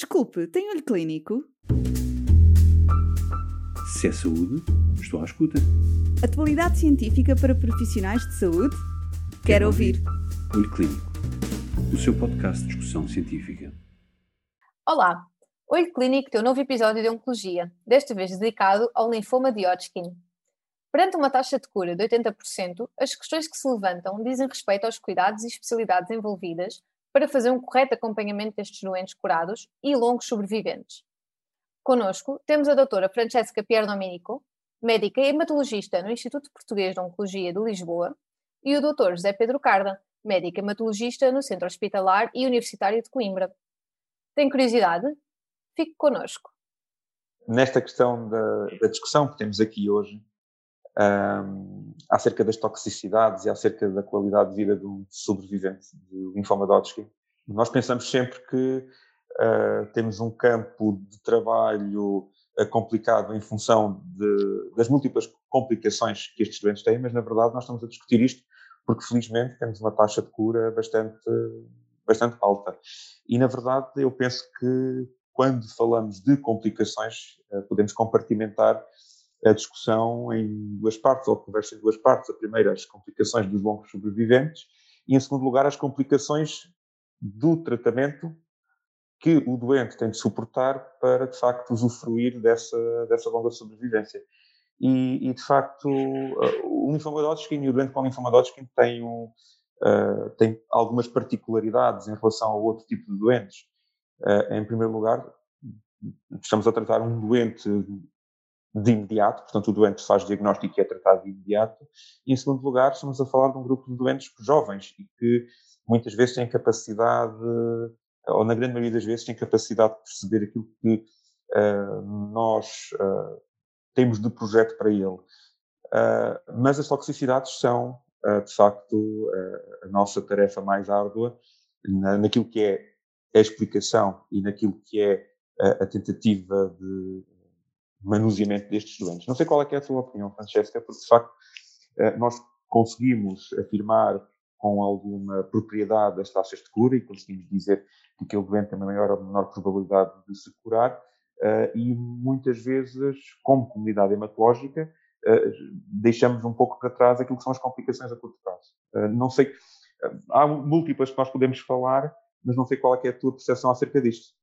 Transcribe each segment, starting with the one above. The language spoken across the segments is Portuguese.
Desculpe, tem olho clínico? Se é saúde, estou à escuta. Atualidade científica para profissionais de saúde? Quero, Quero ouvir. ouvir. Olho Clínico, o seu podcast de discussão científica. Olá, Olho Clínico tem um novo episódio de Oncologia, desta vez dedicado ao linfoma de Hodgkin. Perante uma taxa de cura de 80%, as questões que se levantam dizem respeito aos cuidados e especialidades envolvidas para fazer um correto acompanhamento destes doentes curados e longos sobreviventes. Conosco temos a doutora Francesca Pierre Domenico, médica e hematologista no Instituto Português de Oncologia de Lisboa, e o doutor José Pedro Carda, médico hematologista no Centro Hospitalar e Universitário de Coimbra. Tem curiosidade? Fique conosco. Nesta questão da, da discussão que temos aqui hoje, um, acerca das toxicidades e acerca da qualidade de vida do sobrevivente de linfoma de Hodgkin. Nós pensamos sempre que uh, temos um campo de trabalho uh, complicado em função de, das múltiplas complicações que estes doentes têm, mas na verdade nós estamos a discutir isto porque felizmente temos uma taxa de cura bastante, bastante alta. E na verdade eu penso que quando falamos de complicações, uh, podemos compartimentar a discussão em duas partes, ou a conversa em duas partes. A primeira, as complicações dos longos sobreviventes, e em segundo lugar, as complicações do tratamento que o doente tem de suportar para, de facto, usufruir dessa, dessa longa sobrevivência. E, e de facto, o linfoma Hodgkin e o doente com linfoma Hodgkin tem, um, uh, tem algumas particularidades em relação ao outro tipo de doentes. Uh, em primeiro lugar, estamos a tratar um doente de imediato, portanto o doente faz diagnóstico e é tratado de imediato, e em segundo lugar estamos a falar de um grupo de doentes jovens e que muitas vezes têm capacidade, ou na grande maioria das vezes têm capacidade de perceber aquilo que uh, nós uh, temos de projeto para ele. Uh, mas as toxicidades são, de facto, a nossa tarefa mais árdua na, naquilo que é a explicação e naquilo que é a, a tentativa de manuseamento destes doentes. Não sei qual é, é a sua opinião, Francesca, porque de facto eh, nós conseguimos afirmar com alguma propriedade as taxas de cura e conseguimos dizer que aquele doente tem uma maior ou menor probabilidade de se curar eh, e muitas vezes, como comunidade hematológica, eh, deixamos um pouco para trás aquilo que são as complicações a curto prazo. Não sei, há múltiplas que nós podemos falar, mas não sei qual é, é a tua percepção acerca disto.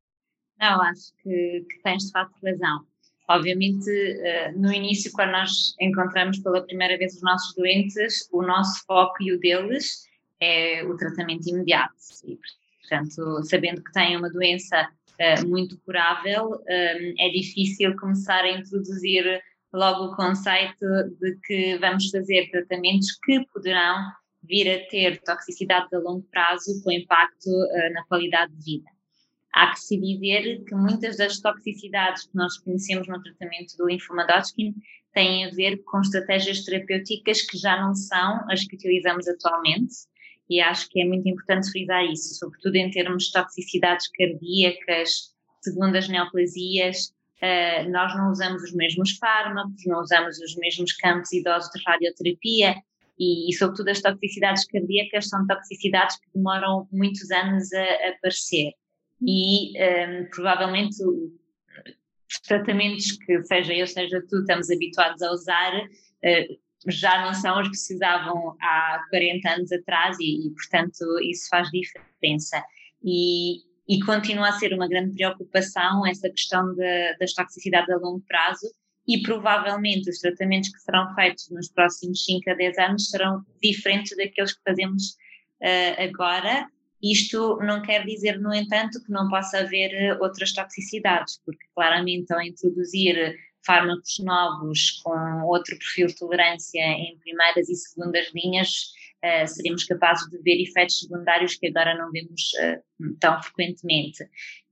Não, acho que, que tens de facto razão. Obviamente, eh, no início, quando nós encontramos pela primeira vez os nossos doentes, o nosso foco e o deles é o tratamento imediato. E, portanto, sabendo que têm uma doença eh, muito curável, eh, é difícil começar a introduzir logo o conceito de que vamos fazer tratamentos que poderão vir a ter toxicidade a longo prazo com impacto na qualidade de vida há que se dizer que muitas das toxicidades que nós conhecemos no tratamento do linfoma Hodgkin têm a ver com estratégias terapêuticas que já não são as que utilizamos atualmente e acho que é muito importante frisar isso, sobretudo em termos de toxicidades cardíacas, segundo as neoplasias, uh, nós não usamos os mesmos fármacos, não usamos os mesmos campos e doses de radioterapia e, e, sobretudo as toxicidades cardíacas são toxicidades que demoram muitos anos a, a aparecer e um, ehm, provavelmente os tratamentos que seja eu, seja tu, estamos habituados a usar uh, já não são os que se há 40 anos atrás e, e portanto, isso faz diferença. E, e, continua a ser uma grande preocupação essa questão de, das toxicidades a longo prazo e provavelmente os tratamentos que serão feitos nos próximos 5 a 10 anos serão diferentes daqueles que fazemos uh, agora isto não quer dizer, no entanto, que não possa haver eh, outras toxicidades, porque claramente ao introduzir fármacos novos com outro perfil de tolerância em primeiras e segundas linhas, uh, seremos capazes de ver efeitos secundários que agora não vemos uh, tão frequentemente.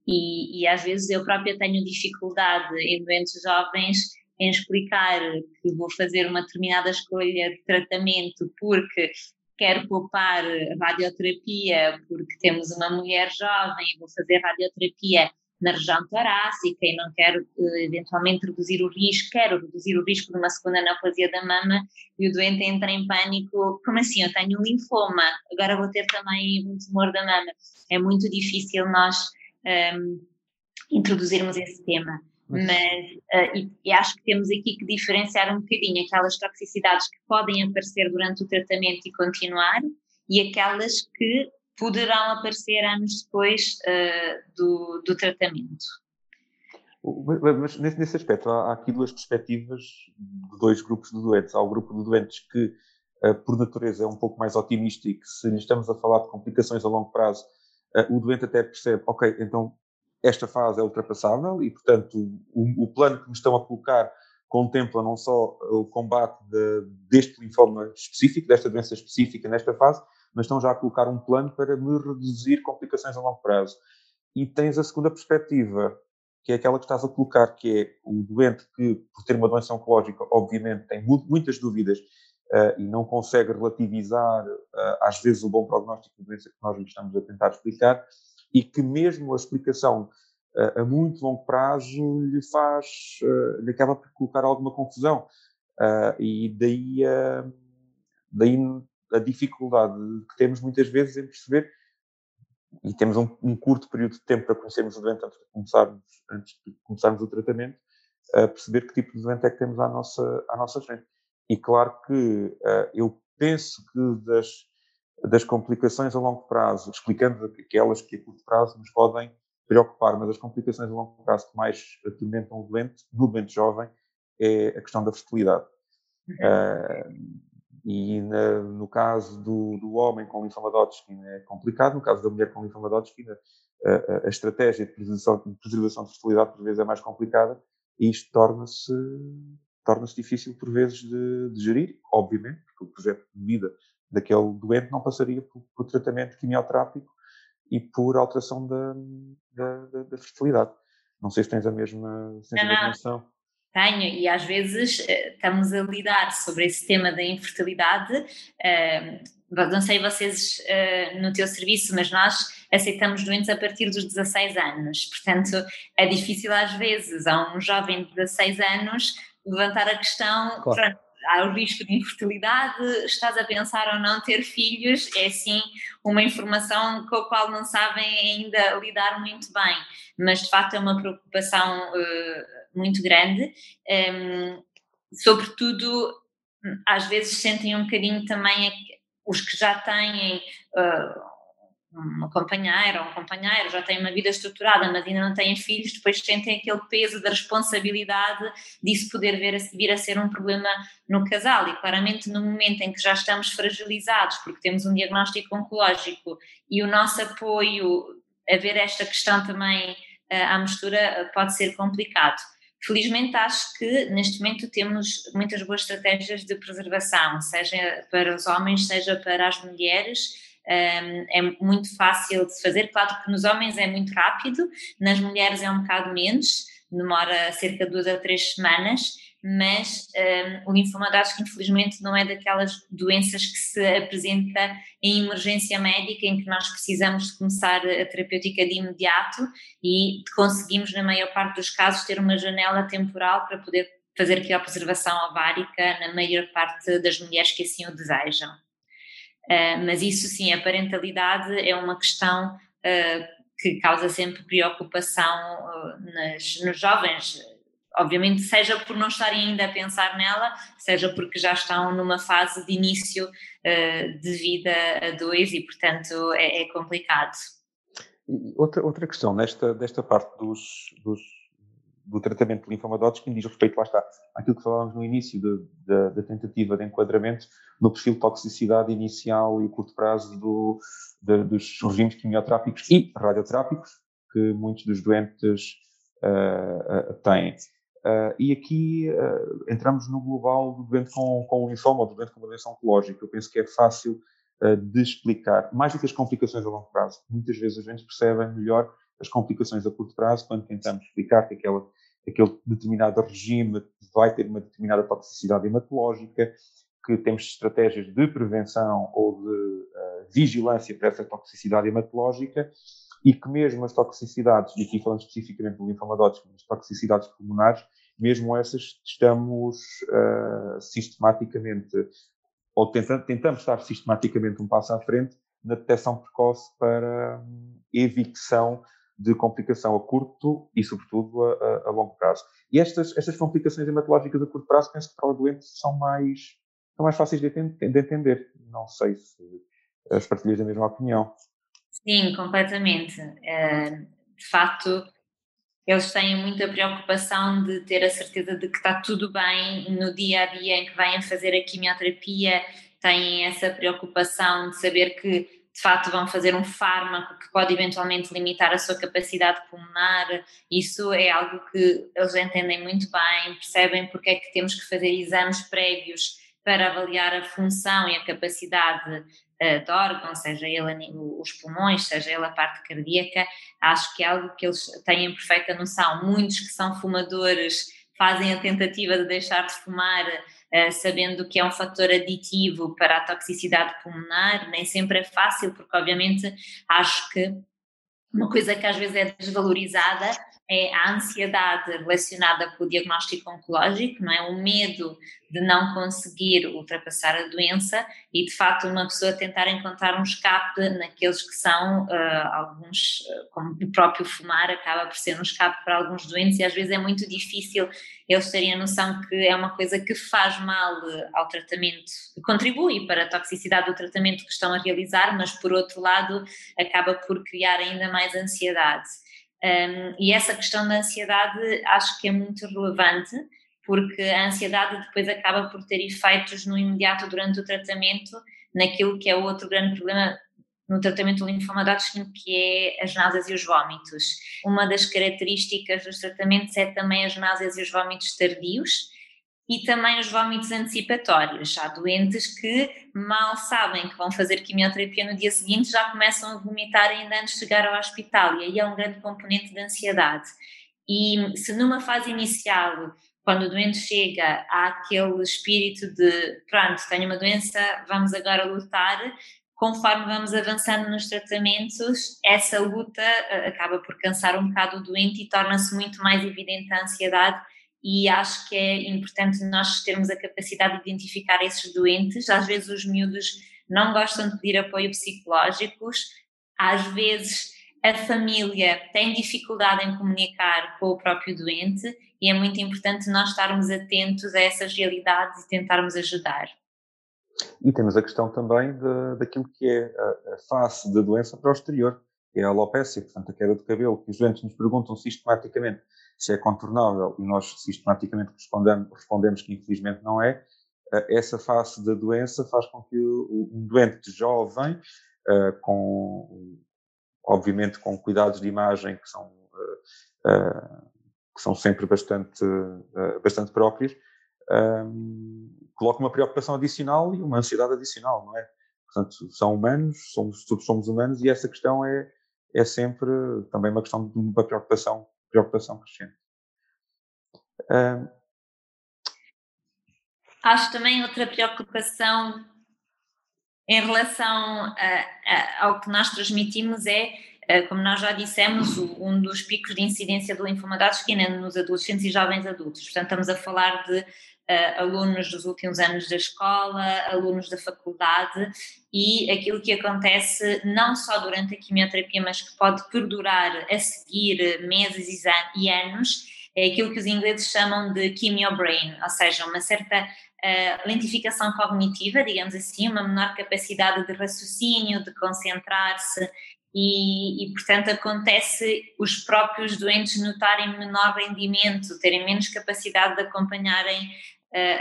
E, e, às vezes eu própria tenho dificuldade em doentes jovens em explicar que vou fazer uma determinada escolha de tratamento porque quero poupar radioterapia porque temos uma mulher jovem e vou fazer radioterapia na região torácica e não quero eh, eventualmente reduzir o risco, quero reduzir o risco de uma segunda neoplasia da mama e o doente entra em pânico, como assim, eu tenho um linfoma, agora vou ter também um tumor da mama. É muito difícil nós um, ehm, introduzirmos esse tema. Mas uh, e, e, acho que temos aqui que diferenciar um bocadinho aquelas toxicidades que podem aparecer durante o tratamento e continuar e aquelas que poderão aparecer anos depois uh, do, do tratamento. Mas nesse aspecto, há aqui duas perspectivas de dois grupos de doentes. Há o grupo de doentes que, eh, por natureza, é um pouco mais otimista e que, se estamos a falar de complicações a longo prazo, o doente até percebe, ok, então esta fase é ultrapassável e, portanto, o, o plano que me estão a colocar contempla não só o combate de, deste linfoma específico, desta doença específica nesta fase, mas estão já a colocar um plano para me reduzir complicações a longo prazo. E tens a segunda perspectiva, que é aquela que estás a colocar, que é o doente que, por ter uma doença oncológica, obviamente tem muitas dúvidas uh, e não consegue relativizar, uh, às vezes, o bom prognóstico da doença que nós lhe estamos a tentar explicar, e que mesmo a explicação uh, a muito longo prazo lhe faz, lhe acaba por colocar alguma confusão. e daí, daí a dificuldade que temos muitas vezes em perceber e temos um, um, curto período de tempo para conhecermos o doente antes de começarmos, antes de começarmos o tratamento, a perceber que tipo de doente é que temos à nossa, à nossa frente. E claro que uh, eu penso que das, das complicações a longo prazo, explicando aquelas que a curto prazo nos podem preocupar, mas as complicações a longo prazo que mais atormentam o doente, no doente jovem, é a questão da fertilidade. Uhum. Uh, e na, no caso do, do, homem com linfoma de Hodgkin é complicado, no caso da mulher com linfoma de Hodgkin, a, a, estratégia de preservação, de preservação de fertilidade por vezes é mais complicada e isto torna-se torna difícil por vezes de, de, gerir, obviamente, porque o projeto de vida daquele doente não passaria por, por tratamento quimioterápico e por alteração da, da, da, da fertilidade. Não sei se tens a mesma, se tens a mesma noção. Tenho, e às vezes eh, estamos a lidar sobre esse tema da infertilidade. Eh, não sei vocês eh, no teu serviço, mas nós aceitamos doentes a partir dos 16 anos. Portanto, é difícil às vezes a um jovem de 16 anos levantar a questão, claro. Há o risco de infertilidade, estás a pensar ou não ter filhos, é sim uma informação com a qual não sabem ainda lidar muito bem, mas de facto é uma preocupação uh, muito grande, um, ehm, sobretudo às vezes sentem um bocadinho também os que já têm uh, uma companheira ou um companheiro, já têm uma vida estruturada, mas ainda não têm filhos, depois sentem aquele peso da responsabilidade disso poder vir a, vir a ser um problema no casal. E claramente, no momento em que já estamos fragilizados, porque temos um diagnóstico oncológico e o nosso apoio a ver esta questão também uh, à mistura pode ser complicado. Felizmente, acho que neste momento temos muitas boas estratégias de preservação, seja para os homens, seja para as mulheres. É muito fácil de se fazer. Claro que nos homens é muito rápido, nas mulheres é um bocado menos, demora cerca de duas a três semanas mas um, o linfoma de Hodgkin infelizmente não é daquelas doenças que se apresenta em emergência médica em que nós precisamos de começar a terapêutica de imediato e conseguimos na maior parte dos casos ter uma janela temporal para poder fazer aqui a preservação ovárica na maior parte das mulheres que assim o desejam. Uh, mas isso sim, a parentalidade é uma questão uh, que causa sempre preocupação uh, nas, nos jovens obviamente, seja por não estarem ainda a pensar nela, seja porque já estão numa fase de início de vida a dois e, portanto, é, é complicado. outra, outra questão nesta desta parte dos, dos, do tratamento de linfoma de Hodgkin diz respeito, lá está, àquilo que falávamos no início da tentativa de enquadramento no perfil de toxicidade inicial e curto prazo do, de, dos regimes quimioterápicos e radioterápicos que muitos dos doentes uh, uh, têm. Uh, e aqui entramos no global do doente com, com linfoma ou do doente com uma doença oncológica. Eu penso que é fácil de explicar, mais do que as complicações a longo prazo. Muitas vezes os doentes percebem melhor as complicações a curto prazo quando tentamos explicar que aquela, aquele determinado regime vai ter uma determinada toxicidade hematológica, que temos estratégias de prevenção ou de vigilância para essa toxicidade hematológica e que mesmo as toxicidades, e aqui falando especificamente do linfoma as toxicidades pulmonares, mesmo essas estamos uh, sistematicamente, ou tentando, tentamos estar sistematicamente um passo à frente na detecção precoce para um, evicção de complicação a curto e, sobretudo, a, a, longo prazo. E estas, estas complicações hematológicas a curto prazo, penso que para o doente são mais, são mais fáceis de, de entender. Não sei se as partilhas da mesma opinião. Sim, completamente. Eh, de facto, eles têm muita preocupação de ter a certeza de que está tudo bem no dia a dia em que vêm fazer a quimioterapia, têm essa preocupação de saber que de facto vão fazer um fármaco que pode eventualmente limitar a sua capacidade pulmonar. Isso é algo que eles entendem muito bem, percebem porque é que temos que fazer exames prévios para avaliar a função e a capacidade uh, de órgão, seja ele os pulmões, seja ele a parte cardíaca. Acho que é algo que eles têm perfeita noção. Muitos que são fumadores fazem a tentativa de deixar de fumar eh, sabendo que é um fator aditivo para a toxicidade pulmonar, nem sempre é fácil, porque obviamente acho que uma coisa que às vezes é desvalorizada é a ansiedade relacionada com o diagnóstico oncológico, não é? O medo de não conseguir ultrapassar a doença e, de facto, uma pessoa tentar encontrar um escape naqueles que são uh, alguns, uh, como o próprio fumar, acaba por ser um escape para alguns doentes e às vezes é muito difícil eles terem a noção que é uma coisa que faz mal ao tratamento, contribui para a toxicidade do tratamento que estão a realizar, mas, por outro lado, acaba por criar ainda mais ansiedade. Um, e essa questão da ansiedade acho que é muito relevante, porque a ansiedade depois acaba por ter efeitos no imediato durante o tratamento, naquilo que é o outro grande problema no tratamento do linfoma de Hodgkin, que é as náuseas e os vômitos. Uma das características dos tratamentos é também as náuseas e os vômitos tardios, e também os vômitos antecipatórios. Há doentes que mal sabem que vão fazer quimioterapia no dia seguinte, já começam a vomitar ainda antes de chegar ao hospital, e aí é um grande componente de ansiedade. E se numa fase inicial, quando o doente chega, há aquele espírito de pronto, tenho uma doença, vamos agora lutar, conforme vamos avançando nos tratamentos, essa luta eh, acaba por cansar um bocado o doente e torna-se muito mais evidente a ansiedade e acho que é importante nós termos a capacidade de identificar esses doentes. Às vezes os miúdos não gostam de pedir apoio psicológicos, às vezes a família tem dificuldade em comunicar com o próprio doente e é muito importante nós estarmos atentos a essas realidades e tentarmos ajudar. E temos a questão também de, daquilo que é a, face da doença para o exterior, que é a alopécia, portanto a queda de cabelo, que os doentes nos perguntam sistematicamente se é contornável e nós sistematicamente respondemos, respondemos que infelizmente não é, eh, essa face da doença faz com que um doente jovem, eh, com, obviamente com cuidados de imagem que são, eh, que são sempre bastante, bastante próprios, coloque uma preocupação adicional e uma ansiedade adicional, não é? Portanto, são humanos, somos, todos somos humanos e essa questão é, é sempre também uma questão de uma preocupação preocupação crescente. Um... Acho também outra preocupação em relação a, a, ao que nós transmitimos é, eh, como nós já dissemos, um dos picos de incidência do linfoma de Hodgkin é nos adolescentes e jovens adultos. Portanto, estamos a falar de uh, alunos dos últimos anos da escola, alunos da faculdade e aquilo que acontece não só durante a quimioterapia, mas que pode perdurar a seguir meses e anos, é aquilo que os ingleses chamam de chemio-brain, ou seja, uma certa uh, lentificação cognitiva, digamos assim, uma menor capacidade de raciocínio, de concentrar-se, e, e, portanto acontece os próprios doentes notarem menor rendimento, terem menos capacidade de acompanharem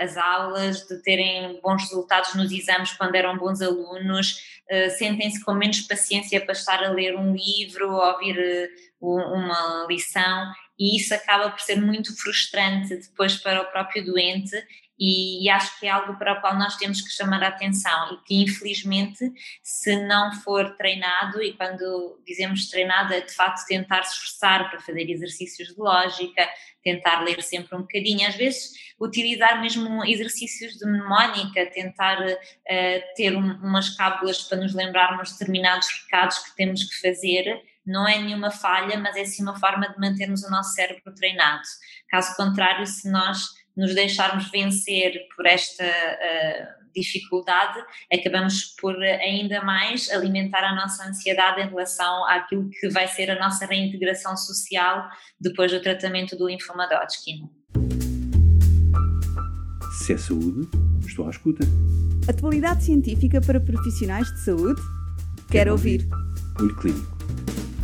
as aulas, de terem bons resultados nos exames quando eram bons alunos, uh, sentem-se com menos paciência para estar a ler um livro, ouvir uh, uma lição, e isso acaba por ser muito frustrante depois para o próprio doente e, acho que é algo para o qual nós temos que chamar a atenção e que infelizmente se não for treinado e quando dizemos treinado é de facto tentar se esforçar para fazer exercícios de lógica, tentar ler sempre um bocadinho, às vezes utilizar mesmo exercícios de mnemónica, tentar uh, ter um, umas cábulas para nos lembrarmos determinados recados que temos que fazer, não é nenhuma falha, mas é sim uma forma de mantermos o nosso cérebro treinado. Caso contrário, se nós nos deixarmos vencer por esta uh, dificuldade, acabamos por ainda mais alimentar a nossa ansiedade em relação àquilo que vai ser a nossa reintegração social depois do tratamento do linfoma de Hodgkin. Se é saúde, estou à escuta. Atualidade científica para profissionais de saúde? Quero, ouvir. Olho Clínico,